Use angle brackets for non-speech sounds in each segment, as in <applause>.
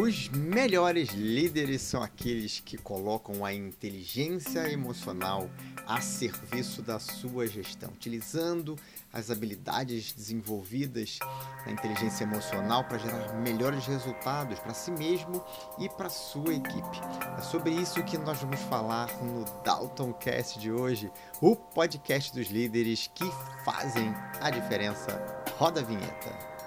Os melhores líderes são aqueles que colocam a inteligência emocional a serviço da sua gestão, utilizando as habilidades desenvolvidas na inteligência emocional para gerar melhores resultados para si mesmo e para sua equipe. É sobre isso que nós vamos falar no Dalton Cast de hoje, o podcast dos líderes que fazem a diferença. Roda a vinheta.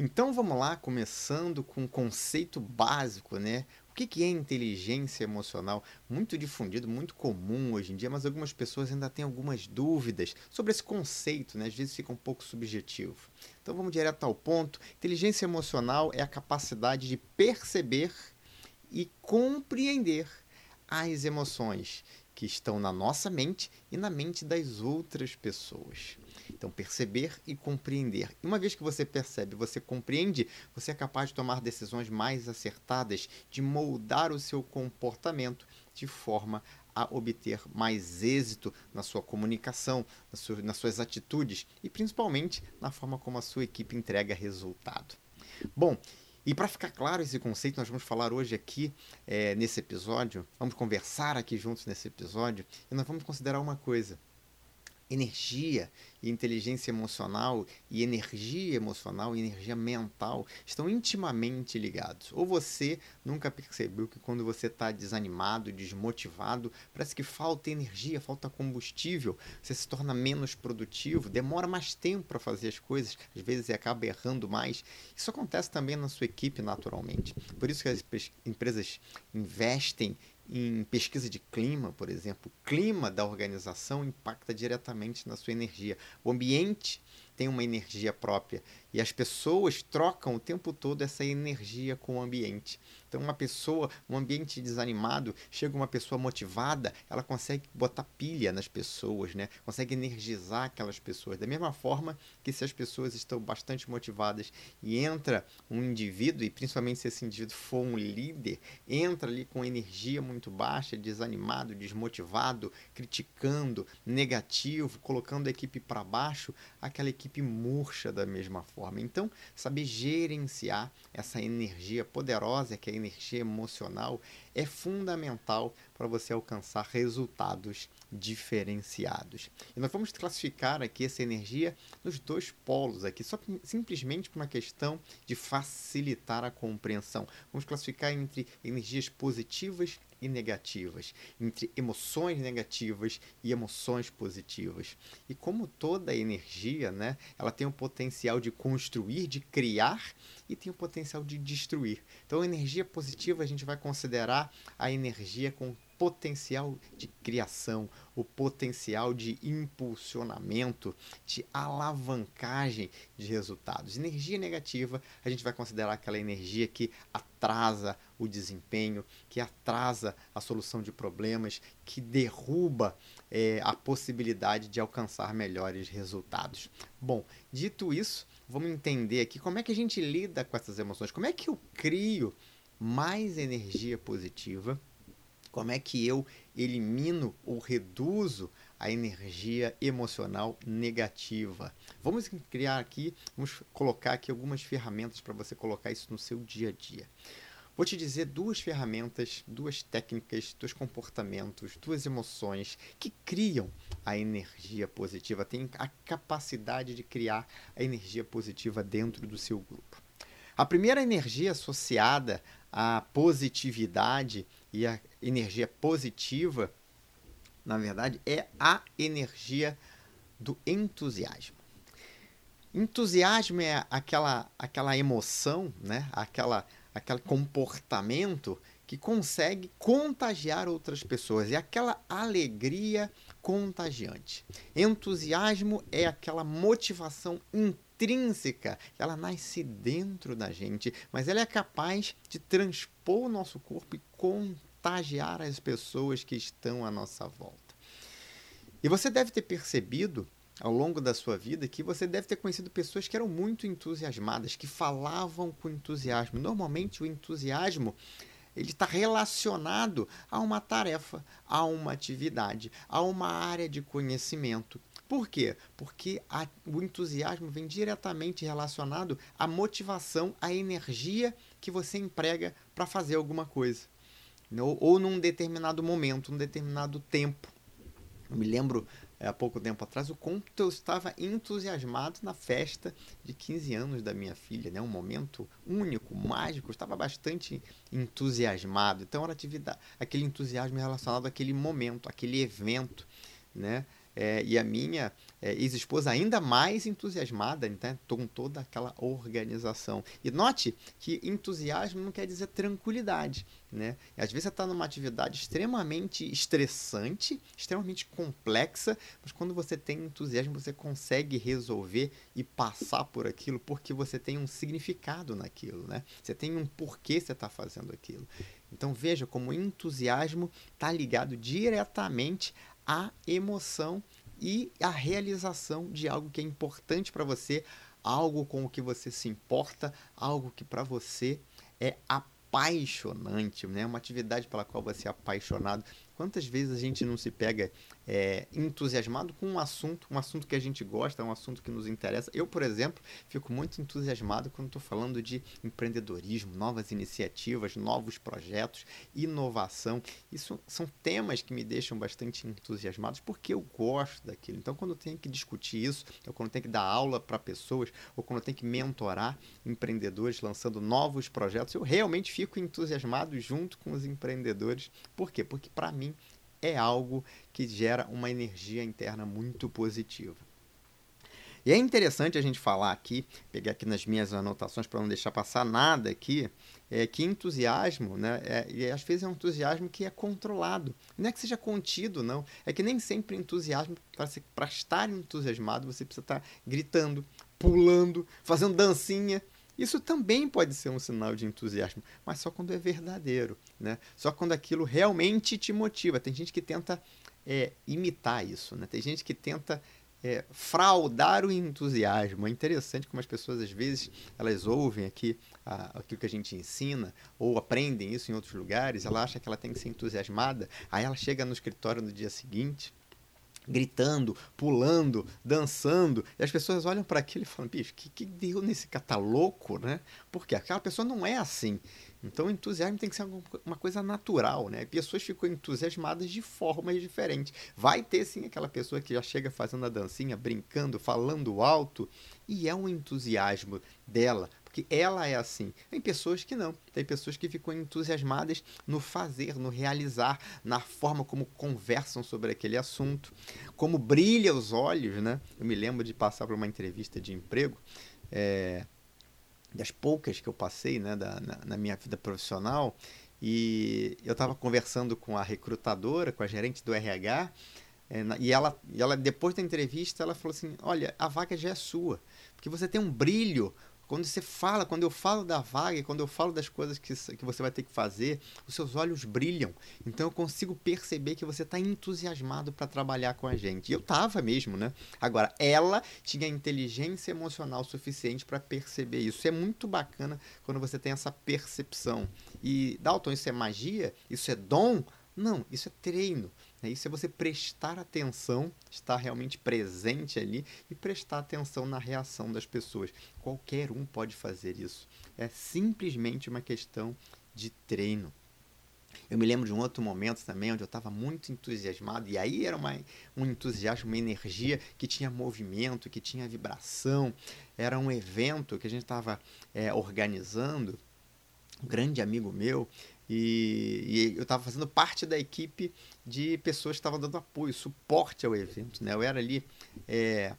Então vamos lá, começando com um conceito básico, né? O que, é inteligência emocional? Muito difundido, muito comum hoje em dia, mas algumas pessoas ainda têm algumas dúvidas sobre esse conceito, né? Às vezes fica um pouco subjetivo. Então vamos direto ao ponto. Inteligência emocional é a capacidade de perceber e compreender as emoções que estão na nossa mente e na mente das outras pessoas. Então, perceber e compreender. E uma vez que você percebe, você compreende, você é capaz de tomar decisões mais acertadas, de moldar o seu comportamento de forma a obter mais êxito na sua comunicação, nas suas atitudes e principalmente na forma como a sua equipe entrega resultado. Bom, e para ficar claro esse conceito, nós vamos falar hoje aqui é, nesse episódio, vamos conversar aqui juntos nesse episódio, e nós vamos considerar uma coisa energia e inteligência emocional e energia emocional e energia mental estão intimamente ligados. Ou você nunca percebeu que quando você está desanimado, desmotivado, parece que falta energia, falta combustível, você se torna menos produtivo, demora mais tempo para fazer as coisas, às vezes acaba errando mais. Isso acontece também na sua equipe naturalmente. Por isso que as empresas investem em pesquisa de clima, por exemplo, o clima da organização impacta diretamente na sua energia. O ambiente tem uma energia própria e as pessoas trocam o tempo todo essa energia com o ambiente. Então, uma pessoa, um ambiente desanimado, chega uma pessoa motivada, ela consegue botar pilha nas pessoas, né? consegue energizar aquelas pessoas. Da mesma forma que se as pessoas estão bastante motivadas e entra um indivíduo, e principalmente se esse indivíduo for um líder, entra ali com energia muito baixa, desanimado, desmotivado, criticando, negativo, colocando a equipe para baixo, aquela equipe murcha da mesma forma. Então, saber gerenciar essa energia poderosa que é energia emocional é fundamental para você alcançar resultados diferenciados. E nós vamos classificar aqui essa energia nos dois polos aqui, só simplesmente por uma questão de facilitar a compreensão. Vamos classificar entre energias positivas e negativas, entre emoções negativas e emoções positivas. E como toda energia, né, ela tem o potencial de construir, de criar e tem o potencial de destruir. Então, energia positiva a gente vai considerar a energia com potencial de criação, o potencial de impulsionamento, de alavancagem de resultados. Energia negativa, a gente vai considerar aquela energia que atrasa o desempenho, que atrasa a solução de problemas, que derruba é, a possibilidade de alcançar melhores resultados. Bom, dito isso, vamos entender aqui como é que a gente lida com essas emoções, como é que eu crio mais energia positiva como é que eu elimino ou reduzo a energia emocional negativa? Vamos criar aqui, vamos colocar aqui algumas ferramentas para você colocar isso no seu dia a dia. Vou te dizer duas ferramentas, duas técnicas, dois comportamentos, duas emoções que criam a energia positiva, têm a capacidade de criar a energia positiva dentro do seu grupo. A primeira energia associada à positividade e a energia positiva, na verdade, é a energia do entusiasmo. Entusiasmo é aquela, aquela emoção, né? aquela, aquele comportamento que consegue contagiar outras pessoas. É aquela alegria contagiante. Entusiasmo é aquela motivação intrínseca, ela nasce dentro da gente, mas ela é capaz de transpor o nosso corpo e contagiar as pessoas que estão à nossa volta. E você deve ter percebido ao longo da sua vida que você deve ter conhecido pessoas que eram muito entusiasmadas, que falavam com entusiasmo. Normalmente o entusiasmo ele está relacionado a uma tarefa, a uma atividade, a uma área de conhecimento. Por quê? Porque a, o entusiasmo vem diretamente relacionado à motivação, à energia que você emprega para fazer alguma coisa. Ou, ou num determinado momento, num determinado tempo. Eu me lembro é, há pouco tempo atrás o quanto eu estava entusiasmado na festa de 15 anos da minha filha, né? Um momento único, mágico, eu estava bastante entusiasmado. Então era atividade, aquele entusiasmo relacionado àquele momento, àquele evento, né? É, e a minha é, ex-esposa ainda mais entusiasmada né, com toda aquela organização. E note que entusiasmo não quer dizer tranquilidade. Né? Às vezes você está numa atividade extremamente estressante, extremamente complexa, mas quando você tem entusiasmo, você consegue resolver e passar por aquilo porque você tem um significado naquilo. Né? Você tem um porquê você está fazendo aquilo. Então veja como o entusiasmo está ligado diretamente a emoção e a realização de algo que é importante para você, algo com o que você se importa, algo que para você é apaixonante, né? Uma atividade pela qual você é apaixonado. Quantas vezes a gente não se pega é, entusiasmado com um assunto, um assunto que a gente gosta, um assunto que nos interessa? Eu, por exemplo, fico muito entusiasmado quando estou falando de empreendedorismo, novas iniciativas, novos projetos, inovação. Isso são temas que me deixam bastante entusiasmados porque eu gosto daquilo. Então, quando eu tenho que discutir isso, ou quando eu tenho que dar aula para pessoas, ou quando eu tenho que mentorar empreendedores lançando novos projetos, eu realmente fico entusiasmado junto com os empreendedores. Por quê? Porque para mim é algo que gera uma energia interna muito positiva. E é interessante a gente falar aqui, pegar aqui nas minhas anotações para não deixar passar nada aqui, é que entusiasmo, né, é, e às vezes é um entusiasmo que é controlado. Não é que seja contido, não. É que nem sempre entusiasmo, para estar entusiasmado, você precisa estar gritando, pulando, fazendo dancinha. Isso também pode ser um sinal de entusiasmo, mas só quando é verdadeiro, né? Só quando aquilo realmente te motiva. Tem gente que tenta é, imitar isso, né? Tem gente que tenta é, fraudar o entusiasmo. É interessante como as pessoas às vezes elas ouvem aqui a, aquilo que a gente ensina ou aprendem isso em outros lugares. Ela acha que ela tem que ser entusiasmada. Aí ela chega no escritório no dia seguinte gritando, pulando, dançando. E as pessoas olham para aquilo e falam, bicho, que, que deu nesse cara? Tá louco, né? Porque aquela pessoa não é assim. Então o entusiasmo tem que ser uma coisa natural, né? Pessoas ficam entusiasmadas de formas diferentes. Vai ter sim aquela pessoa que já chega fazendo a dancinha, brincando, falando alto, e é um entusiasmo dela, porque ela é assim. Tem pessoas que não. Tem pessoas que ficam entusiasmadas no fazer, no realizar, na forma como conversam sobre aquele assunto, como brilha os olhos, né? Eu me lembro de passar por uma entrevista de emprego, é, das poucas que eu passei, né, da, na, na minha vida profissional, e eu estava conversando com a recrutadora, com a gerente do RH, é, e, ela, e ela, depois da entrevista, ela falou assim: Olha, a vaga já é sua, porque você tem um brilho quando você fala, quando eu falo da vaga, quando eu falo das coisas que, que você vai ter que fazer, os seus olhos brilham. Então eu consigo perceber que você está entusiasmado para trabalhar com a gente. E eu tava mesmo, né? Agora, ela tinha inteligência emocional suficiente para perceber isso. É muito bacana quando você tem essa percepção. E, Dalton, isso é magia? Isso é dom? Não, isso é treino. Né? Isso é você prestar atenção, estar realmente presente ali e prestar atenção na reação das pessoas. Qualquer um pode fazer isso. É simplesmente uma questão de treino. Eu me lembro de um outro momento também onde eu estava muito entusiasmado, e aí era uma, um entusiasmo, uma energia que tinha movimento, que tinha vibração. Era um evento que a gente estava é, organizando. Um grande amigo meu, e, e eu estava fazendo parte da equipe de pessoas que estavam dando apoio, suporte ao evento. Né? Eu era ali é,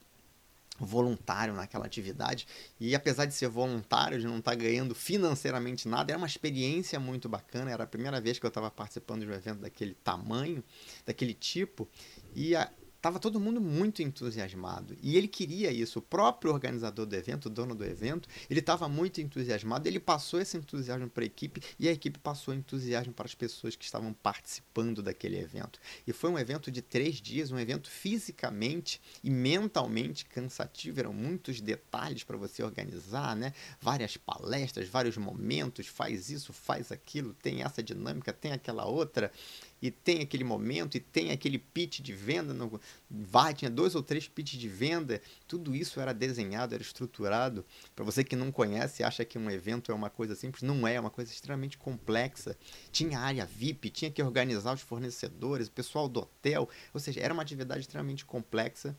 voluntário naquela atividade e apesar de ser voluntário, de não estar tá ganhando financeiramente nada, era uma experiência muito bacana. Era a primeira vez que eu estava participando de um evento daquele tamanho, daquele tipo. E a, Tava todo mundo muito entusiasmado e ele queria isso. O próprio organizador do evento, o dono do evento, ele estava muito entusiasmado. Ele passou esse entusiasmo para a equipe e a equipe passou entusiasmo para as pessoas que estavam participando daquele evento. E foi um evento de três dias, um evento fisicamente e mentalmente cansativo. Eram muitos detalhes para você organizar, né? Várias palestras, vários momentos. Faz isso, faz aquilo, tem essa dinâmica, tem aquela outra. E tem aquele momento, e tem aquele pitch de venda, no, vai, tinha dois ou três pitches de venda, tudo isso era desenhado, era estruturado. Para você que não conhece, acha que um evento é uma coisa simples, não é, é uma coisa extremamente complexa. Tinha área VIP, tinha que organizar os fornecedores, o pessoal do hotel, ou seja, era uma atividade extremamente complexa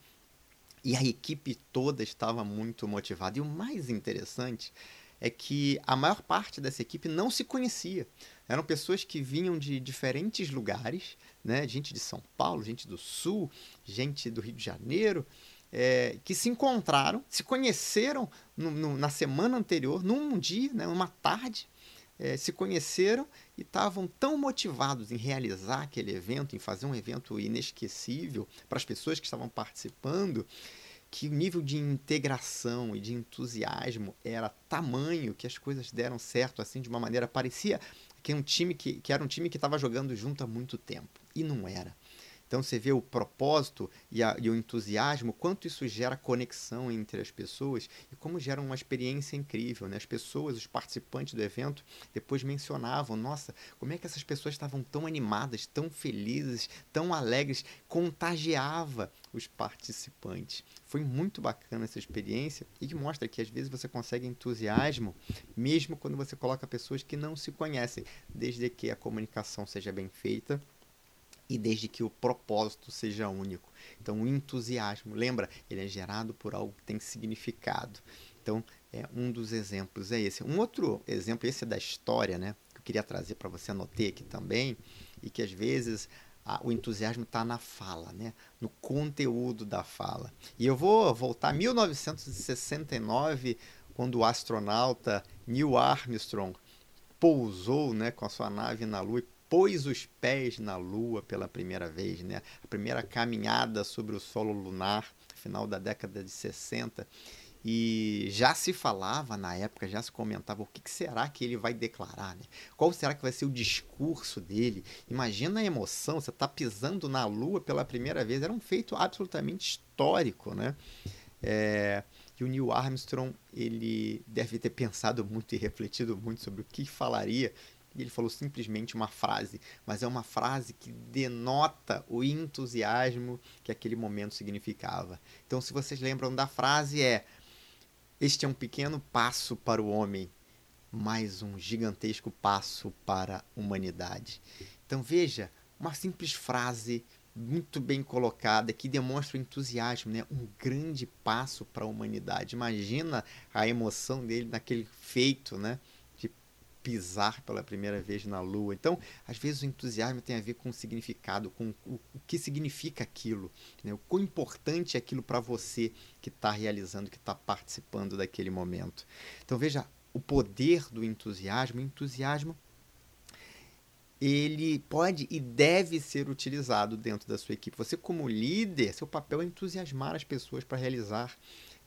e a equipe toda estava muito motivada. E o mais interessante é que a maior parte dessa equipe não se conhecia. Eram pessoas que vinham de diferentes lugares, né? gente de São Paulo, gente do Sul, gente do Rio de Janeiro, é, que se encontraram, se conheceram no, no, na semana anterior, num dia, né? uma tarde, é, se conheceram e estavam tão motivados em realizar aquele evento, em fazer um evento inesquecível para as pessoas que estavam participando, que o nível de integração e de entusiasmo era tamanho que as coisas deram certo assim de uma maneira parecia que um time que, que era um time que estava jogando junto há muito tempo e não era então você vê o propósito e, a, e, o entusiasmo, quanto isso gera conexão entre as pessoas e como gera uma experiência incrível. Né? As pessoas, os participantes do evento, depois mencionavam: nossa, como é que essas pessoas estavam tão animadas, tão felizes, tão alegres, contagiava os participantes. Foi muito bacana essa experiência e que mostra que às vezes você consegue entusiasmo mesmo quando você coloca pessoas que não se conhecem, desde que a comunicação seja bem feita e desde que o propósito seja único. Então, o entusiasmo, lembra, ele é gerado por algo que tem significado. Então, é um dos exemplos é esse. Um outro exemplo, esse é da história, né? Que eu queria trazer para você, anotei aqui também, e que às vezes a, o entusiasmo está na fala, né? no conteúdo da fala. E eu vou voltar a 1969, quando o astronauta Neil Armstrong pousou né, com a sua nave na Lua e pôs os pés na Lua pela primeira vez, né? A primeira caminhada sobre o solo lunar, final da década de 60. E já se falava na época, já se comentava o que, será que ele vai declarar, né? Qual será que vai ser o discurso dele? Imagina a emoção, você está pisando na Lua pela primeira vez, era um feito absolutamente histórico, né? É, e o Neil Armstrong, ele deve ter pensado muito e refletido muito sobre o que falaria e ele falou simplesmente uma frase, mas é uma frase que denota o entusiasmo que aquele momento significava. Então, se vocês lembram da frase, é: Este é um pequeno passo para o homem, mas um gigantesco passo para a humanidade. Então, veja, uma simples frase muito bem colocada que demonstra o entusiasmo, né? Um grande passo para a humanidade. Imagina a emoção dele naquele feito, né? Pisar pela primeira vez na Lua. Então, às vezes o entusiasmo tem a ver com o significado, com o, o que significa aquilo, né? o quão importante é aquilo para você que está realizando, que está participando daquele momento. Então, veja o poder do entusiasmo. O entusiasmo ele pode e deve ser utilizado dentro da sua equipe. Você, como líder, seu papel é entusiasmar as pessoas para realizar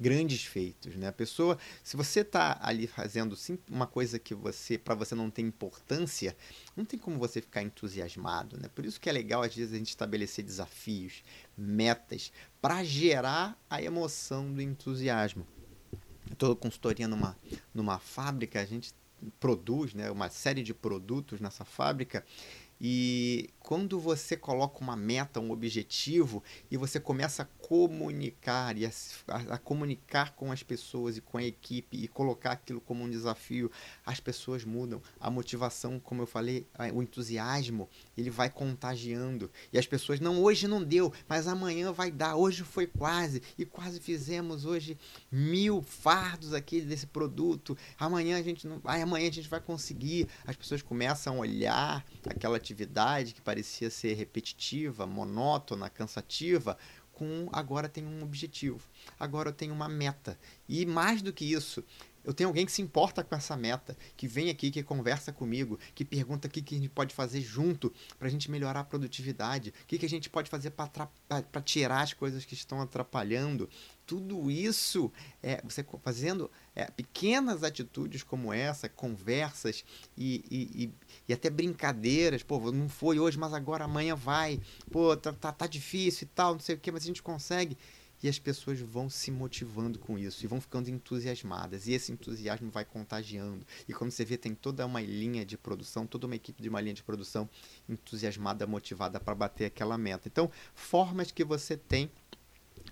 grandes feitos, né? A pessoa, se você está ali fazendo sim, uma coisa que você, para você não tem importância, não tem como você ficar entusiasmado, né? Por isso que é legal às vezes a gente estabelecer desafios, metas, para gerar a emoção do entusiasmo. Estou consultoria numa, numa fábrica, a gente produz né, uma série de produtos nessa fábrica e quando você coloca uma meta, um objetivo, e você começa a comunicar e a, a, comunicar com as pessoas e com a equipe e colocar aquilo como um desafio, as pessoas mudam. A motivação, como eu falei, o entusiasmo, ele vai contagiando. E as pessoas, não, hoje não deu, mas amanhã vai dar, hoje foi quase, e quase fizemos hoje mil fardos aqui desse produto. Amanhã a gente não. amanhã a gente vai conseguir. As pessoas começam a olhar aquela atividade que parecia ser repetitiva, monótona, cansativa, com agora tem um objetivo, agora eu tenho uma meta. E mais do que isso, eu tenho alguém que se importa com essa meta, que vem aqui, que conversa comigo, que pergunta o que, que a gente pode fazer junto para a gente melhorar a produtividade, o que, que a gente pode fazer para tirar as coisas que estão atrapalhando. Tudo isso, é, você fazendo é, pequenas atitudes como essa, conversas e, e, e, e, até brincadeiras. Pô, não foi hoje, mas agora amanhã vai. Pô, tá, tá, tá difícil e tal, não sei o que, mas a gente consegue e as pessoas vão se motivando com isso e vão ficando entusiasmadas. E esse entusiasmo vai contagiando. E como você vê, tem toda uma linha de produção, toda uma equipe de uma linha de produção entusiasmada, motivada para bater aquela meta. Então, formas que você tem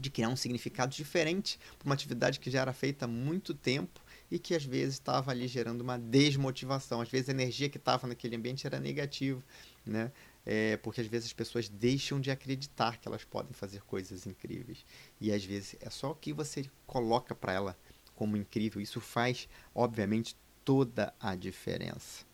de criar um significado diferente para uma atividade que já era feita há muito tempo e que às vezes estava ali gerando uma desmotivação. Às vezes a energia que estava naquele ambiente era negativa, né? É, porque às vezes as pessoas deixam de acreditar que elas podem fazer coisas incríveis. E às vezes é só o que você coloca para ela como incrível. Isso faz, obviamente, toda a diferença.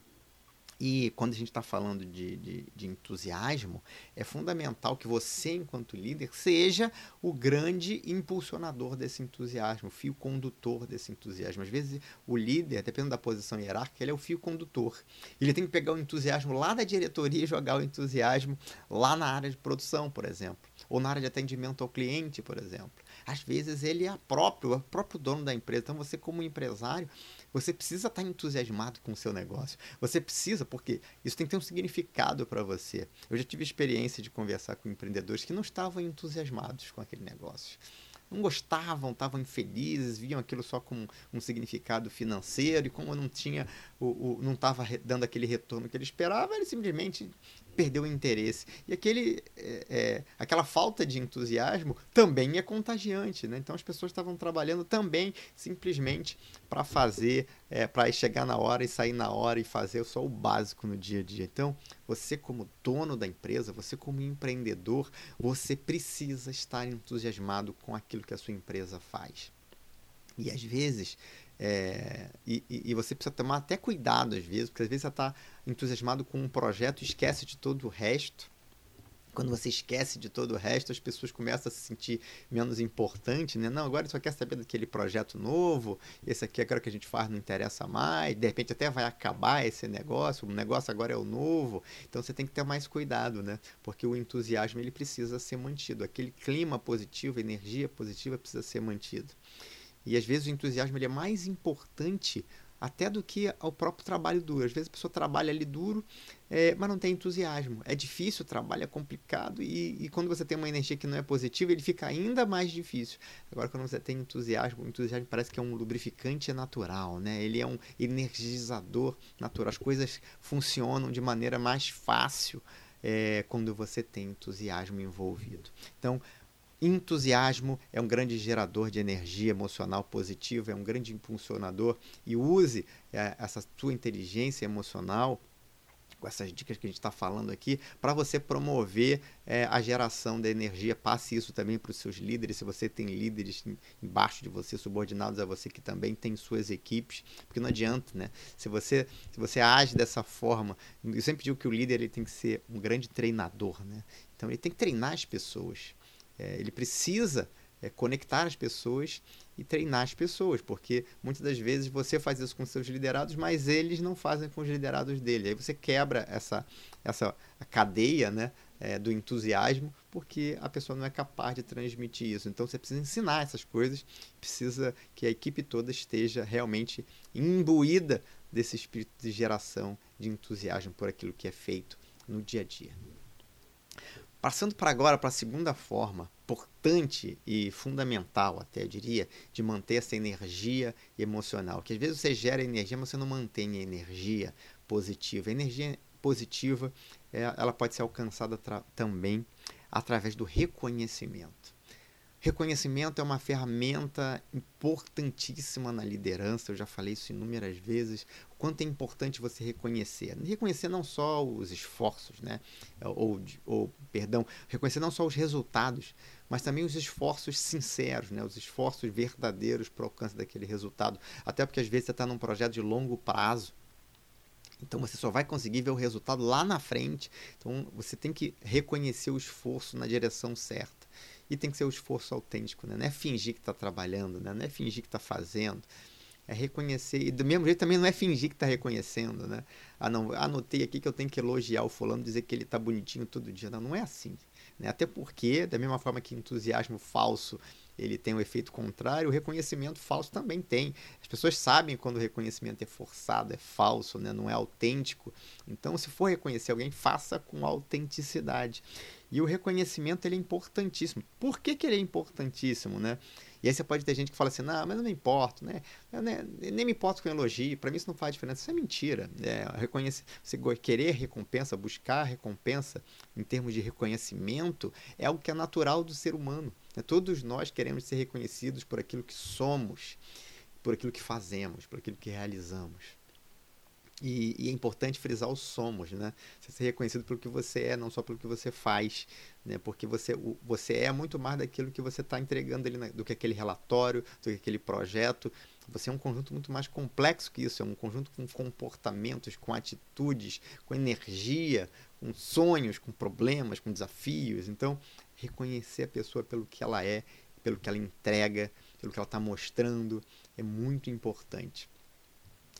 E quando a gente está falando de, de, de, entusiasmo, é fundamental que você, enquanto líder, seja o grande impulsionador desse entusiasmo, o fio condutor desse entusiasmo. Às vezes, o líder, dependendo da posição hierárquica, ele é o fio condutor. Ele tem que pegar o entusiasmo lá da diretoria e jogar o entusiasmo lá na área de produção, por exemplo, ou na área de atendimento ao cliente, por exemplo. Às vezes, ele é próprio, é o próprio dono da empresa. Então, você, como empresário, você precisa estar entusiasmado com o seu negócio. Você precisa, porque isso tem que ter um significado para você. Eu já tive experiência de conversar com empreendedores que não estavam entusiasmados com aquele negócio não gostavam, estavam infelizes, viam aquilo só com um significado financeiro e como não tinha o, o não estava dando aquele retorno que ele esperava, ele simplesmente perdeu o interesse. E aquele, é, é, aquela falta de entusiasmo também é contagiante. Né? Então as pessoas estavam trabalhando também simplesmente para fazer, é, para chegar na hora e sair na hora e fazer só o básico no dia a dia. Então, você como dono da empresa, você como empreendedor, você precisa estar entusiasmado com aquilo que a sua empresa faz. E às vezes é, e, e, você precisa tomar até cuidado às vezes, porque às vezes você está entusiasmado com um projeto e esquece de todo o resto. Quando você esquece de todo o resto, as pessoas começam a se sentir menos importante, né? Não, agora só quer saber daquele projeto novo, esse aqui agora que a gente faz não interessa mais, de repente até vai acabar esse negócio, o negócio agora é o novo. Então você tem que ter mais cuidado, né? Porque o entusiasmo ele precisa ser mantido, aquele clima positivo, energia positiva precisa ser mantido. E às vezes o entusiasmo ele é mais importante até do que o próprio trabalho duro. Às vezes a pessoa trabalha ali duro, é, mas não tem entusiasmo. É difícil, o trabalho é complicado e, e, quando você tem uma energia que não é positiva, ele fica ainda mais difícil. Agora, quando você tem entusiasmo, o entusiasmo parece que é um lubrificante natural, né? Ele é um energizador natural. As coisas funcionam de maneira mais fácil é, quando você tem entusiasmo envolvido. Então, Entusiasmo é um grande gerador de energia emocional positiva, é um grande impulsionador e use é, essa sua inteligência emocional com essas dicas que a gente está falando aqui, para você promover é, a geração da energia. Passe isso também para os seus líderes. Se você tem líderes embaixo de você, subordinados a você, que também tem suas equipes, porque não adianta, né? Se você, se você age dessa forma, eu sempre digo que o líder ele tem que ser um grande treinador, né? Então ele tem que treinar as pessoas. É, ele precisa é, conectar as pessoas e treinar as pessoas, porque muitas das vezes você faz isso com seus liderados, mas eles não fazem com os liderados dele. Aí você quebra essa, essa cadeia né, é, do entusiasmo, porque a pessoa não é capaz de transmitir isso. Então você precisa ensinar essas coisas, precisa que a equipe toda esteja realmente imbuída desse espírito de geração de entusiasmo por aquilo que é feito no dia a dia. Passando para agora para a segunda forma, importante e fundamental, até eu diria, de manter essa energia emocional. Que às vezes você gera energia, mas você não mantém a energia positiva. A energia positiva é, ela pode ser alcançada também através do reconhecimento. Reconhecimento é uma ferramenta importantíssima na liderança, eu já falei isso inúmeras vezes. O quanto é importante você reconhecer. Reconhecer não só os esforços, né? ou, ou, perdão, reconhecer não só os resultados, mas também os esforços sinceros, né? os esforços verdadeiros para o alcance daquele resultado. Até porque às vezes você está num projeto de longo prazo. Então você só vai conseguir ver o resultado lá na frente. Então você tem que reconhecer o esforço na direção certa. E tem que ser o esforço autêntico, né? Não é fingir que está trabalhando, né? Não é fingir que está fazendo. É reconhecer. E do mesmo jeito também não é fingir que está reconhecendo, né? Ah, não, anotei aqui que eu tenho que elogiar o fulano, dizer que ele está bonitinho todo dia. Não, não é assim. Né? Até porque, da mesma forma que entusiasmo falso ele tem o um efeito contrário, o reconhecimento falso também tem. As pessoas sabem quando o reconhecimento é forçado, é falso, né? não é autêntico. Então, se for reconhecer alguém, faça com autenticidade. E o reconhecimento ele é importantíssimo. Por que, que ele é importantíssimo, né? E aí você pode ter gente que fala assim, não, mas eu não me importo, né? Eu nem, nem me importo com elogio, para mim isso não faz diferença. Isso é mentira. É, reconhecer, você querer recompensa, buscar recompensa em termos de reconhecimento é algo que é natural do ser humano. Né? Todos nós queremos ser reconhecidos por aquilo que somos, por aquilo que fazemos, por aquilo que realizamos. E, e, é importante frisar os somos, né? Você ser reconhecido pelo que você é, não só pelo que você faz, né? Porque você, o, você é muito mais daquilo que você está entregando ali, na, do que aquele relatório, do que aquele projeto. Você é um conjunto muito mais complexo que isso, é um conjunto com comportamentos, com atitudes, com energia, com sonhos, com problemas, com desafios. Então, reconhecer a pessoa pelo que ela é, pelo que ela entrega, pelo que ela está mostrando, é muito importante.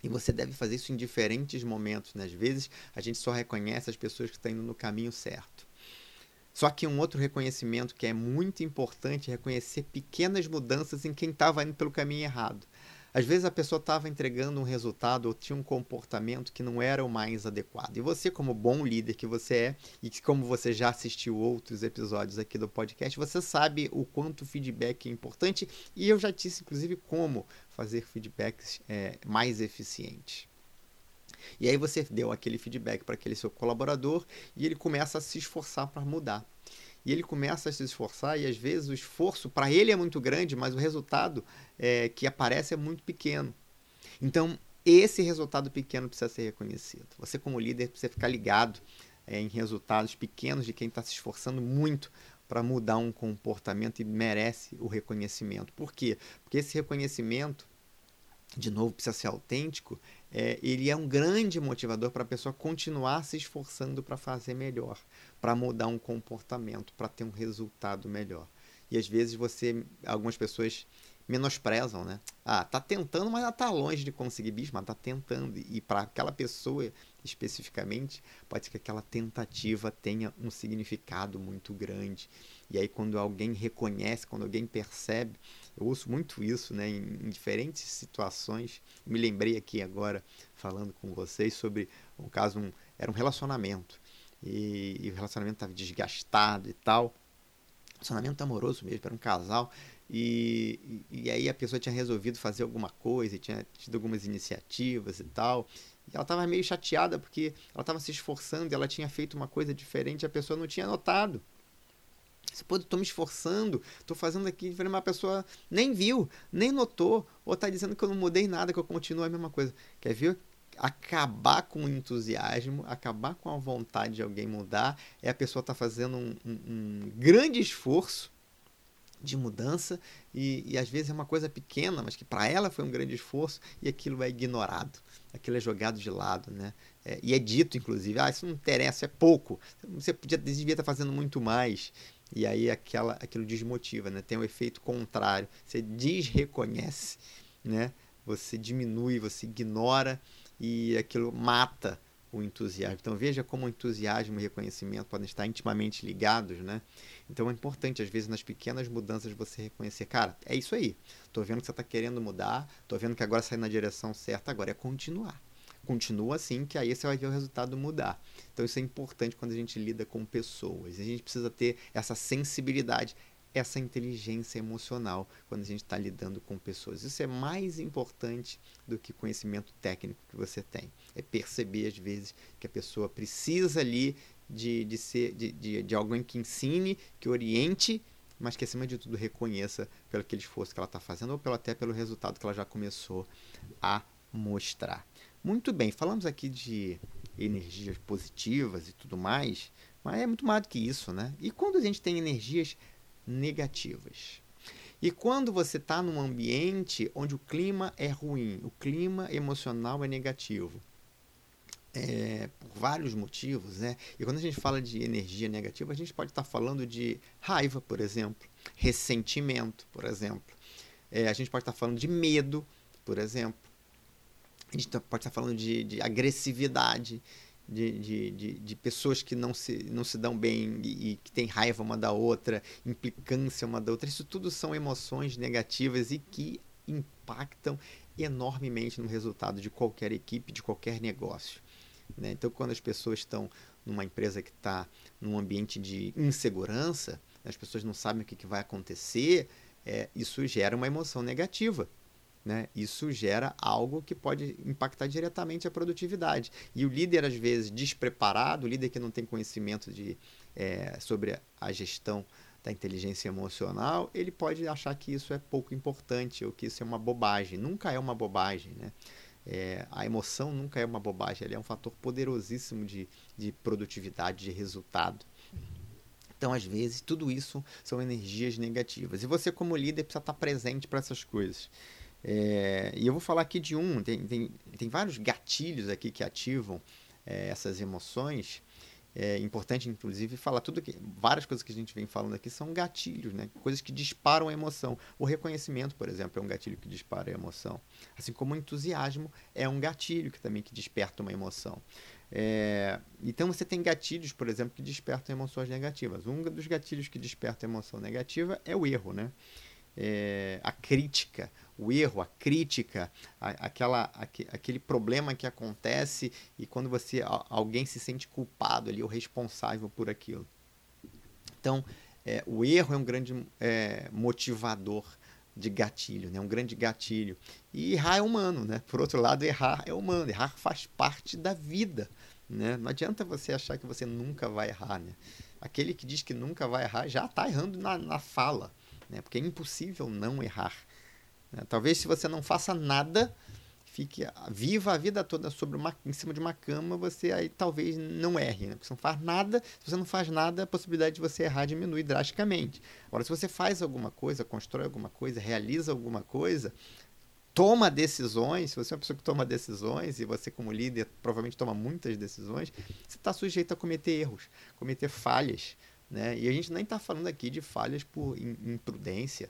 E você deve fazer isso em diferentes momentos. Né? Às vezes a gente só reconhece as pessoas que estão indo no caminho certo. Só que um outro reconhecimento que é muito importante é reconhecer pequenas mudanças em quem estava indo pelo caminho errado. Às vezes a pessoa estava entregando um resultado ou tinha um comportamento que não era o mais adequado. E você, como bom líder que você é, e como você já assistiu outros episódios aqui do podcast, você sabe o quanto o feedback é importante e eu já disse, inclusive, como fazer feedbacks é, mais eficientes. E aí você deu aquele feedback para aquele seu colaborador e ele começa a se esforçar para mudar e ele começa a se esforçar e às vezes o esforço para ele é muito grande, mas o resultado é, que aparece é muito pequeno. Então esse resultado pequeno precisa ser reconhecido. Você como líder precisa ficar ligado é, em resultados pequenos de quem está se esforçando muito para mudar um comportamento e merece o reconhecimento. Por quê? Porque esse reconhecimento, de novo, precisa ser autêntico, é, ele é um grande motivador para a pessoa continuar se esforçando para fazer melhor para mudar um comportamento, para ter um resultado melhor. E às vezes você, algumas pessoas menosprezam, né? Ah, tá tentando, mas ela tá longe de conseguir bicho, mas tá tentando. E para aquela pessoa especificamente, pode ser que aquela tentativa tenha um significado muito grande. E aí quando alguém reconhece, quando alguém percebe, eu ouço muito isso, né, em, diferentes situações. Me lembrei aqui agora falando com vocês sobre um caso, um, era um relacionamento e, e o relacionamento estava desgastado e tal. Relacionamento amoroso mesmo, era um casal. E, e, aí a pessoa tinha resolvido fazer alguma coisa, tinha tido algumas iniciativas e tal. E ela estava meio chateada porque ela estava se esforçando e ela tinha feito uma coisa diferente e a pessoa não tinha notado. Você pode, estou me esforçando, estou fazendo aqui, mas a pessoa nem viu, nem notou, ou está dizendo que eu não mudei nada, que eu continuo a mesma coisa. Quer ver acabar com o entusiasmo, acabar com a vontade de alguém mudar, é a pessoa tá fazendo um, um, um, grande esforço de mudança e, e, às vezes é uma coisa pequena, mas que para ela foi um grande esforço e aquilo é ignorado, aquilo é jogado de lado, né? É, e é dito, inclusive, ah, isso não interessa, é pouco, você podia, devia estar tá fazendo muito mais. E aí aquela, aquilo desmotiva, né? Tem um efeito contrário, você desreconhece, né? Você diminui, você ignora e aquilo mata o entusiasmo. Então veja como o entusiasmo e o reconhecimento podem estar intimamente ligados, né? Então é importante, às vezes, nas pequenas mudanças, você reconhecer, cara, é isso aí. Tô vendo que você está querendo mudar, tô vendo que agora sai na direção certa, agora é continuar. Continua assim, que aí você vai ver o resultado mudar. Então isso é importante quando a gente lida com pessoas. A gente precisa ter essa sensibilidade, essa inteligência emocional quando a gente está lidando com pessoas. Isso é mais importante do que conhecimento técnico que você tem. É perceber, às vezes, que a pessoa precisa ali de, de, ser, de, de, de alguém que ensine, que oriente, mas que, acima de tudo, reconheça pelo aquele esforço que ela está fazendo ou pelo, até pelo resultado que ela já começou a mostrar. Muito bem, falamos aqui de energias positivas e tudo mais, mas é muito mais do que isso, né? E quando a gente tem energias negativas. E quando você está num ambiente onde o clima é ruim, o clima emocional é negativo, é, por vários motivos, né? E quando a gente fala de energia negativa, a gente pode estar tá falando de raiva, por exemplo, ressentimento, por exemplo. É, a gente pode estar tá falando de medo, por exemplo. A gente tá, pode estar tá falando de, de agressividade. de, de, de, de, pessoas que não se, não se dão bem e, e, que têm raiva uma da outra, implicância uma da outra. Isso tudo são emoções negativas e que impactam enormemente no resultado de qualquer equipe, de qualquer negócio. Né? Então, quando as pessoas estão numa empresa que está num ambiente de insegurança, as pessoas não sabem o que, que vai acontecer, é, isso gera uma emoção negativa. Né? Isso gera algo que pode impactar diretamente a produtividade. E o líder, às vezes, despreparado, o líder que não tem conhecimento de, é, sobre a gestão da inteligência emocional, ele pode achar que isso é pouco importante ou que isso é uma bobagem. Nunca é uma bobagem. Né? É, a emoção nunca é uma bobagem, ela é um fator poderosíssimo de, de produtividade, de resultado. Então, às vezes, tudo isso são energias negativas. E você, como líder, precisa estar presente para essas coisas. É, e eu vou falar aqui de um, tem, tem, tem vários gatilhos aqui que ativam é, essas emoções. É importante, inclusive, falar tudo que. Várias coisas que a gente vem falando aqui são gatilhos, né? Coisas que disparam a emoção. O reconhecimento, por exemplo, é um gatilho que dispara a emoção. Assim como o entusiasmo é um gatilho que também que desperta uma emoção. É, então você tem gatilhos, por exemplo, que despertam emoções negativas. Um dos gatilhos que desperta emoção negativa é o erro, né? É, a crítica, o erro, a crítica, a, aquela, aque, aquele problema que acontece e quando você alguém se sente culpado ali, o responsável por aquilo. Então, é, o erro é um grande é, motivador de gatilho, né? um grande gatilho. E errar é humano, né? Por outro lado, errar é humano, errar faz parte da vida. Né? Não adianta você achar que você nunca vai errar. Né? Aquele que diz que nunca vai errar já está errando na, na fala, né? porque é impossível não errar. Né? Talvez se você não faça nada, fique viva a vida toda sobre uma, em cima de uma cama, você aí talvez não erre. Né? Porque você não faz nada, se você não faz nada, a possibilidade de você errar diminui drasticamente. Agora, se você faz alguma coisa, constrói alguma coisa, realiza alguma coisa, toma decisões, se você é uma pessoa que toma decisões, e você como líder provavelmente toma muitas decisões, você está sujeito a cometer erros, cometer falhas. Né? E a gente nem está falando aqui de falhas por imprudência,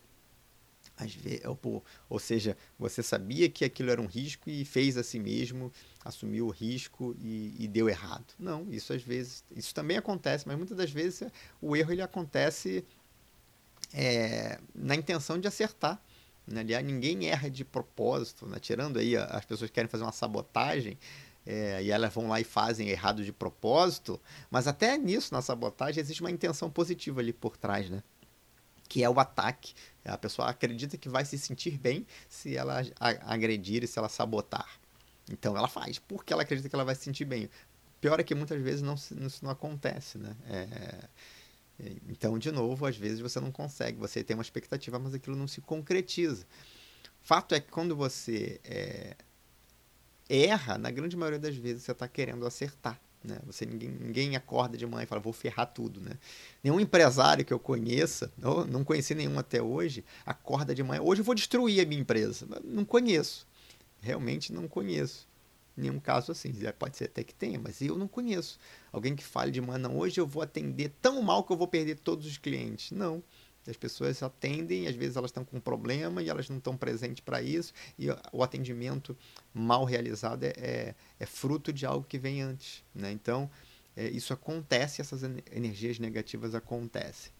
às vezes, ou, ou seja, você sabia que aquilo era um risco e fez a si mesmo, assumiu o risco e, e, deu errado. Não, isso às vezes, isso também acontece, mas muitas das vezes o erro ele acontece é, na intenção de acertar. Né? Aliás, ninguém erra de propósito, né? tirando aí as pessoas que querem fazer uma sabotagem, é, e elas vão lá e fazem errado de propósito, mas até nisso, na sabotagem, existe uma intenção positiva ali por trás, né? Que é o ataque. A pessoa acredita que vai se sentir bem se ela agredir e se ela sabotar. Então ela faz, porque ela acredita que ela vai se sentir bem. Pior é que muitas vezes não, isso não acontece, né? É, é, então, de novo, às vezes você não consegue, você tem uma expectativa, mas aquilo não se concretiza. Fato é que quando você é, erra, na grande maioria das vezes você está querendo acertar. Né? Você, ninguém, ninguém acorda de manhã e fala, vou ferrar tudo. Né? Nenhum empresário que eu conheça, ou não conheci nenhum até hoje, acorda de manhã, hoje eu vou destruir a minha empresa. Não conheço. Realmente não conheço. Nenhum caso assim. Pode ser até que tenha, mas eu não conheço. Alguém que fale de manhã, não, hoje eu vou atender tão mal que eu vou perder todos os clientes. Não. As pessoas atendem, às vezes elas estão com um problema e elas não estão presentes para isso, e o atendimento mal realizado é, é, é, fruto de algo que vem antes. Né? Então, é, isso acontece, essas energias negativas acontecem.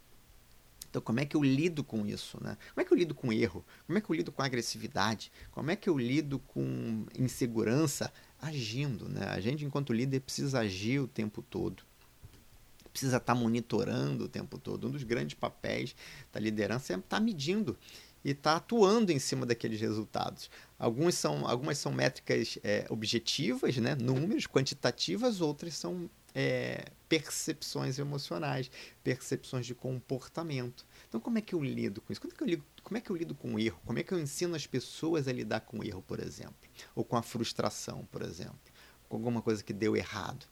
Então, como é que eu lido com isso? Né? Como é que eu lido com erro? Como é que eu lido com agressividade? Como é que eu lido com insegurança? Agindo. Né? A gente, enquanto líder, precisa agir o tempo todo precisa estar tá monitorando o tempo todo. Um dos grandes papéis da liderança é estar tá medindo e estar tá atuando em cima daqueles resultados. Alguns são, algumas são métricas é, objetivas, né? números, quantitativas, outras são é, percepções emocionais, percepções de comportamento. Então, como é que eu lido com isso? Como é que eu lido, como é que eu lido com o erro? Como é que eu ensino as pessoas a lidar com o erro, por exemplo? Ou com a frustração, por exemplo? Com alguma coisa que deu errado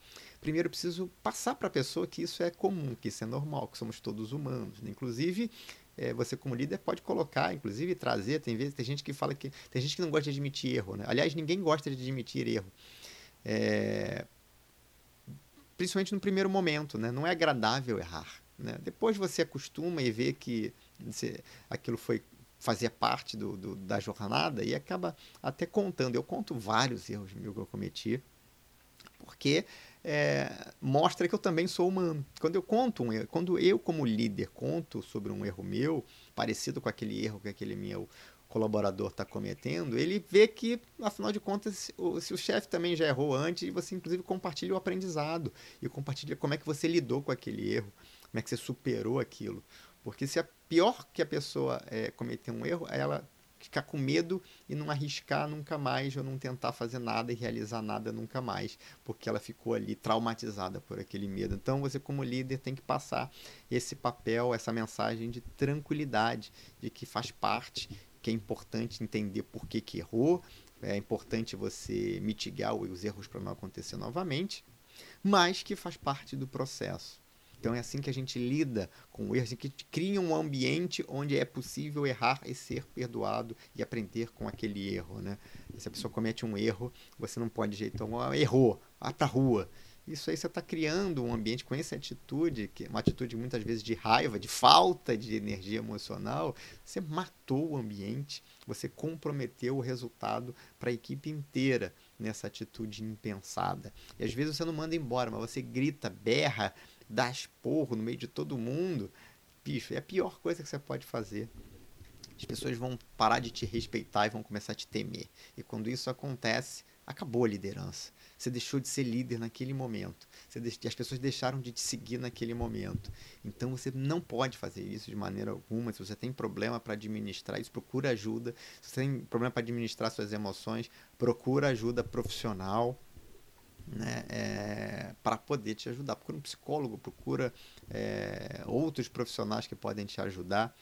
primeiro preciso passar para a pessoa que isso é comum, que isso é normal, que somos todos humanos. Né? Inclusive, é, você como líder pode colocar, inclusive trazer, tem vezes, tem gente que fala que tem gente que não gosta de admitir erro, né? Aliás, ninguém gosta de admitir erro. É, principalmente no primeiro momento, né? Não é agradável errar, né? Depois você acostuma e vê que aquilo foi fazia parte do, do, da jornada e acaba até contando. Eu conto vários erros que eu cometi, porque é, mostra que eu também sou humano. Quando eu conto um erro, quando eu, como líder, conto sobre um erro meu, parecido com aquele erro que aquele meu colaborador está cometendo, ele vê que, afinal de contas, se o chefe também já errou antes, você inclusive compartilha o aprendizado e compartilha como é que você lidou com aquele erro, como é que você superou aquilo. Porque se é pior que a pessoa é, cometer um erro, ela ficar com medo e não arriscar nunca mais, ou não tentar fazer nada e realizar nada nunca mais, porque ela ficou ali traumatizada por aquele medo. Então você, como líder, tem que passar esse papel, essa mensagem de tranquilidade, de que faz parte, que é importante entender por que, que errou, é importante você mitigar os erros para não acontecer novamente, mas que faz parte do processo. Então é assim que a gente lida com o erro, assim que cria um ambiente onde é possível errar e ser perdoado e aprender com aquele erro, né? Se a pessoa comete um erro, você não pode de jeito algum, errou, vá pra rua. Isso aí você está criando um ambiente com essa atitude, que é uma atitude muitas vezes de raiva, de falta de energia emocional. Você matou o ambiente, você comprometeu o resultado para a equipe inteira nessa atitude impensada. E às vezes você não manda embora, mas você grita, berra, dá esporro no meio de todo mundo, bicho, é a pior coisa que você pode fazer. As pessoas vão parar de te respeitar e vão começar a te temer. E quando isso acontece, acabou a liderança. Você deixou de ser líder naquele momento. Você. As pessoas deixaram de te seguir naquele momento. Então você não pode fazer isso de maneira alguma. Se você tem problema para administrar isso, procura ajuda. Se você tem problema para administrar suas emoções, procura ajuda profissional né, é, para poder te ajudar. Procura um psicólogo, procura é, outros profissionais que podem te ajudar,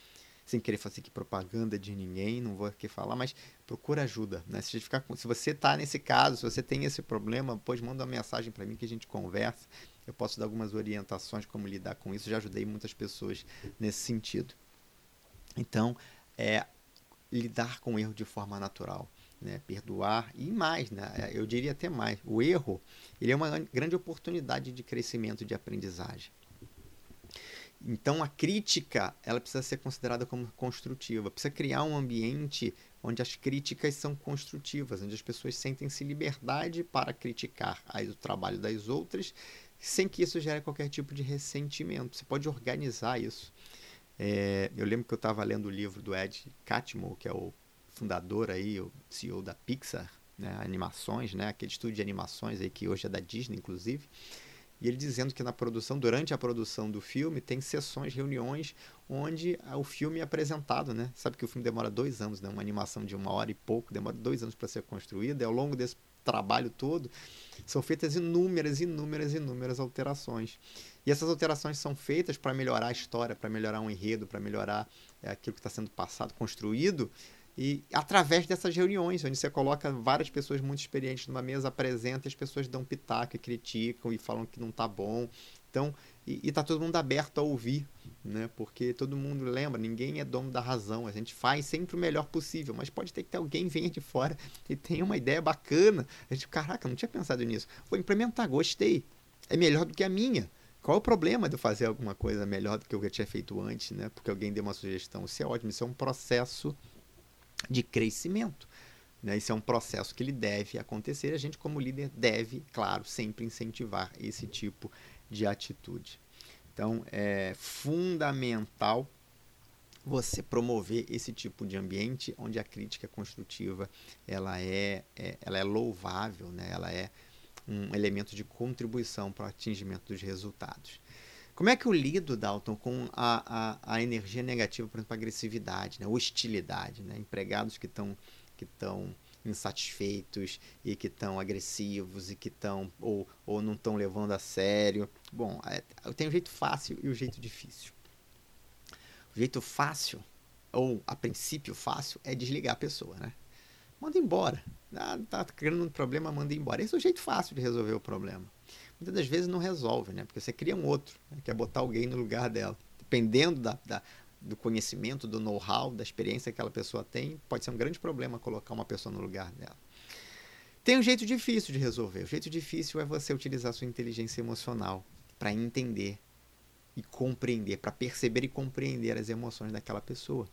sem querer fazer aqui propaganda de ninguém, não vou aqui falar, mas procura ajuda. Né? Se, ficar, se você está nesse caso, se você tem esse problema, pois manda uma mensagem para mim que a gente conversa. Eu posso dar algumas orientações como lidar com isso. Já ajudei muitas pessoas nesse sentido. Então, é lidar com o erro de forma natural né, perdoar e mais, né, eu diria até mais. O erro ele é uma grande oportunidade de crescimento, de aprendizagem. Então a crítica ela precisa ser considerada como construtiva, precisa criar um ambiente onde as críticas são construtivas, onde as pessoas sentem-se liberdade para criticar o trabalho das outras, sem que isso gere qualquer tipo de ressentimento. Você pode organizar isso. É, eu lembro que eu estava lendo o livro do Ed Catmull, que é o fundador aí, o CEO da Pixar, né, animações, né, aquele estúdio de animações aí que hoje é da Disney, inclusive. E ele dizendo que na produção, durante a produção do filme, tem sessões, reuniões, onde o filme é apresentado, né? Sabe que o filme demora dois anos, né? Uma animação de uma hora e pouco, demora dois anos para ser construída. E ao longo desse trabalho todo, são feitas inúmeras, inúmeras, inúmeras alterações. E essas alterações são feitas para melhorar a história, para melhorar um enredo, para melhorar é, aquilo que está sendo passado, construído, e através dessas reuniões, onde você coloca várias pessoas muito experientes numa mesa, apresenta, e as pessoas dão pitaco e criticam e falam que não tá bom. Então, e, e tá todo mundo aberto a ouvir, né? Porque todo mundo lembra, ninguém é dono da razão. A gente faz sempre o melhor possível, mas pode ter que ter alguém venha de fora <laughs> e tenha uma ideia bacana. A gente, caraca, não tinha pensado nisso. Vou implementar, gostei. É melhor do que a minha. Qual é o problema de eu fazer alguma coisa melhor do que eu tinha feito antes, né? Porque alguém deu uma sugestão. Isso é ótimo, isso é um processo de crescimento. Né? Isso é um processo que ele deve acontecer. A gente, como líder, deve, claro, sempre incentivar esse tipo de atitude. Então, é fundamental você promover esse tipo de ambiente onde a crítica construtiva ela é, é ela é louvável, né? ela é um elemento de contribuição para o atingimento dos resultados. Como é que eu lido, Dalton, com a, a, a energia negativa, por exemplo, agressividade, né? hostilidade, né? empregados que estão que insatisfeitos e que estão agressivos e que estão ou, ou não estão levando a sério. Bom, é, eu tenho o jeito fácil e o jeito difícil. O jeito fácil, ou a princípio fácil, é desligar a pessoa, né? Manda embora. Ah, tá criando um problema, manda embora. Esse é o jeito fácil de resolver o problema muitas das vezes não resolve, né? Porque você cria um outro, né? que é botar alguém no lugar dela. Dependendo da, da do conhecimento, do know-how, da experiência que aquela pessoa tem, pode ser um grande problema colocar uma pessoa no lugar dela. Tem um jeito difícil de resolver. O jeito difícil é você utilizar sua inteligência emocional para entender e compreender, para perceber e compreender as emoções daquela pessoa.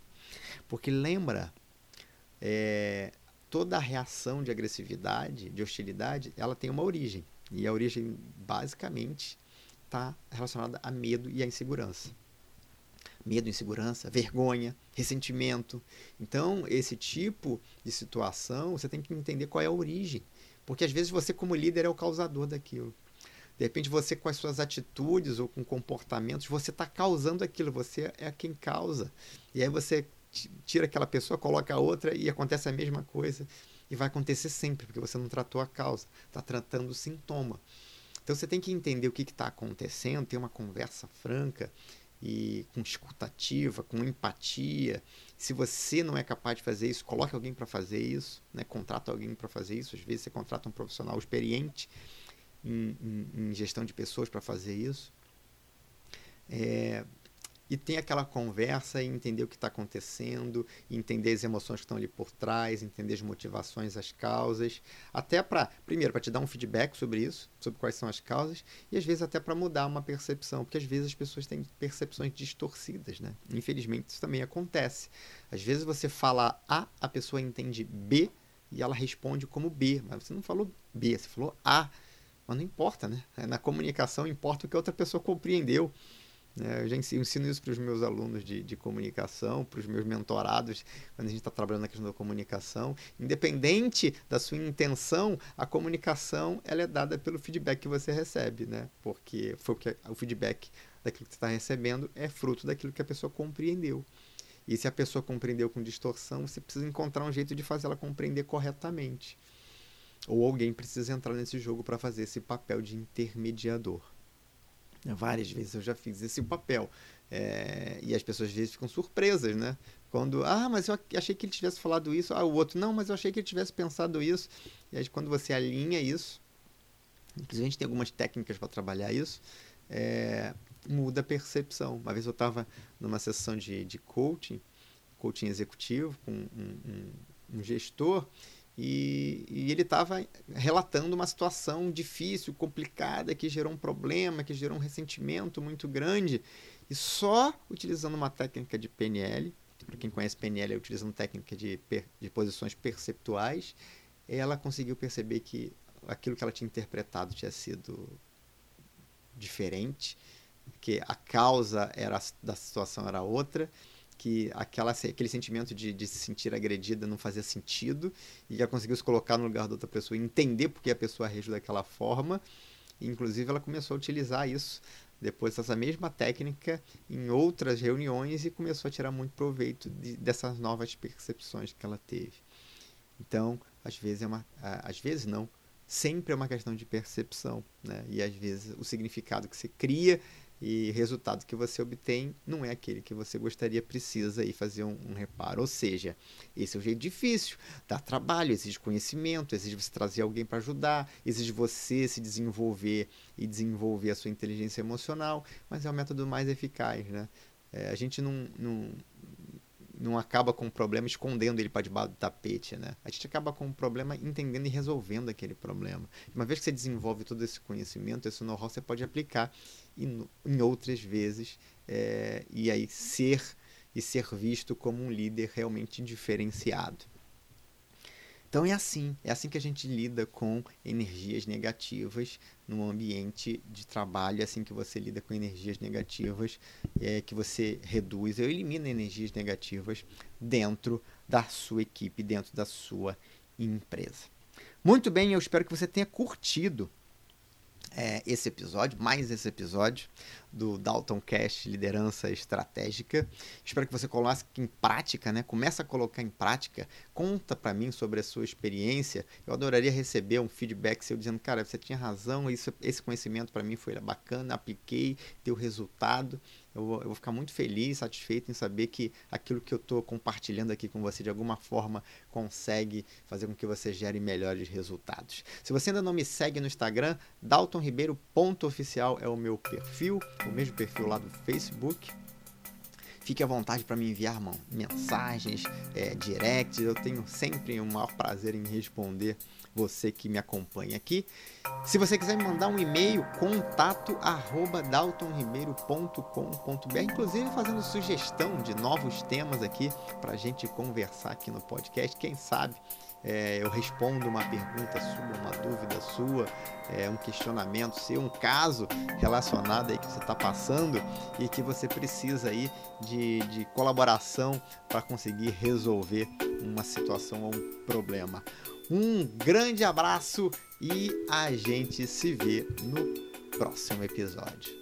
Porque lembra, é, toda reação de agressividade, de hostilidade, ela tem uma origem. E a origem, basicamente, está relacionada a medo e a insegurança. Medo, insegurança, vergonha, ressentimento. Então, esse tipo de situação, você tem que entender qual é a origem. Porque às vezes você, como líder, é o causador daquilo. De repente, você, com as suas atitudes ou com comportamentos, você está causando aquilo, você é quem causa. E aí você tira aquela pessoa, coloca a outra e acontece a mesma coisa. E vai acontecer sempre, porque você não tratou a causa, está tratando o sintoma. Então você tem que entender o que está acontecendo, ter uma conversa franca e com escutativa, com empatia. Se você não é capaz de fazer isso, coloque alguém para fazer isso, né? contrata alguém para fazer isso. Às vezes você contrata um profissional experiente em, em, em gestão de pessoas para fazer isso. É, e tem aquela conversa e entender o que está acontecendo, entender as emoções que estão ali por trás, entender as motivações, as causas, até para, primeiro, para te dar um feedback sobre isso, sobre quais são as causas, e às vezes até para mudar uma percepção, porque às vezes as pessoas têm percepções distorcidas, né? Infelizmente isso também acontece. Às vezes você fala A, a pessoa entende B e ela responde como B, mas você não falou B, você falou A. Mas não importa, né? Na comunicação importa o que a outra pessoa compreendeu. É, eu já ensino, ensino isso para os meus alunos de, de comunicação, para os meus mentorados, quando a gente está trabalhando na questão da comunicação. Independente da sua intenção, a comunicação ela é dada pelo feedback que você recebe, né? Porque foi o, que, o feedback daquilo que você está recebendo é fruto daquilo que a pessoa compreendeu. E se a pessoa compreendeu com distorção, você precisa encontrar um jeito de fazer ela compreender corretamente. Ou alguém precisa entrar nesse jogo para fazer esse papel de intermediador. Várias vezes eu já fiz esse papel. É, e as pessoas às vezes ficam surpresas, né? Quando, ah, mas eu achei que ele tivesse falado isso. Ah, o outro, não, mas eu achei que ele tivesse pensado isso. E aí, quando você alinha isso, inclusive a gente tem algumas técnicas para trabalhar isso, é, muda a percepção. Uma vez eu estava numa sessão de, de coaching, coaching executivo, com um, um, um gestor, e, e ele estava relatando uma situação difícil, complicada, que gerou um problema, que gerou um ressentimento muito grande. E só utilizando uma técnica de PNL, para quem conhece PNL, é utilizando técnica de, de posições perceptuais, ela conseguiu perceber que aquilo que ela tinha interpretado tinha sido diferente, que a causa era da situação era outra que aquela, aquele sentimento de, de se sentir agredida não fazia sentido e ela conseguiu se colocar no lugar da outra pessoa entender porque a pessoa reagiu daquela forma. E, inclusive, ela começou a utilizar isso depois dessa mesma técnica em outras reuniões e começou a tirar muito proveito de, dessas novas percepções que ela teve. Então, às vezes é uma, às vezes não, sempre é uma questão de percepção, né? E às vezes o significado que você cria e resultado que você obtém não é aquele que você gostaria, precisa aí fazer um, um, reparo. Ou seja, esse é o jeito difícil, dá trabalho, exige conhecimento, exige você trazer alguém para ajudar, exige você se desenvolver e desenvolver a sua inteligência emocional, mas é o método mais eficaz, né? É, a gente não, não, não acaba com o problema escondendo ele para debaixo do tapete, né? A gente acaba com o problema entendendo e resolvendo aquele problema. Uma vez que você desenvolve todo esse conhecimento, esse know-how, você pode aplicar em, em outras vezes é, e aí ser e ser visto como um líder realmente diferenciado. Então é assim, é assim que a gente lida com energias negativas no ambiente de trabalho, é assim que você lida com energias negativas, é que você reduz ou elimina energias negativas dentro da sua equipe, dentro da sua empresa. Muito bem, eu espero que você tenha curtido é, esse episódio, mais esse episódio do Dalton Cash Liderança Estratégica. Espero que você coloque em prática, né? Começa a colocar em prática. Conta para mim sobre a sua experiência. Eu adoraria receber um feedback seu dizendo, cara, você tinha razão, isso, esse conhecimento para mim foi bacana, apliquei, deu resultado eu vou, eu vou ficar muito feliz, satisfeito em saber que aquilo que eu estou compartilhando aqui com você de alguma forma consegue fazer com que você gere melhores resultados. Se você ainda não me segue no Instagram, daltonribeiro.oficial é o meu perfil, o mesmo perfil lá do Facebook. Fique à vontade para me enviar mano, mensagens, é, directs. Eu tenho sempre o maior prazer em responder você que me acompanha aqui. Se você quiser me mandar um e-mail, contato arroba daltonribeiro.com.br, inclusive fazendo sugestão de novos temas aqui para a gente conversar aqui no podcast. Quem sabe é, eu respondo uma pergunta sua, uma dúvida sua, é, um questionamento seu, um caso relacionado aí que você está passando e que você precisa aí de, de colaboração para conseguir resolver uma situação ou um problema. Um grande abraço e a gente se vê no próximo episódio.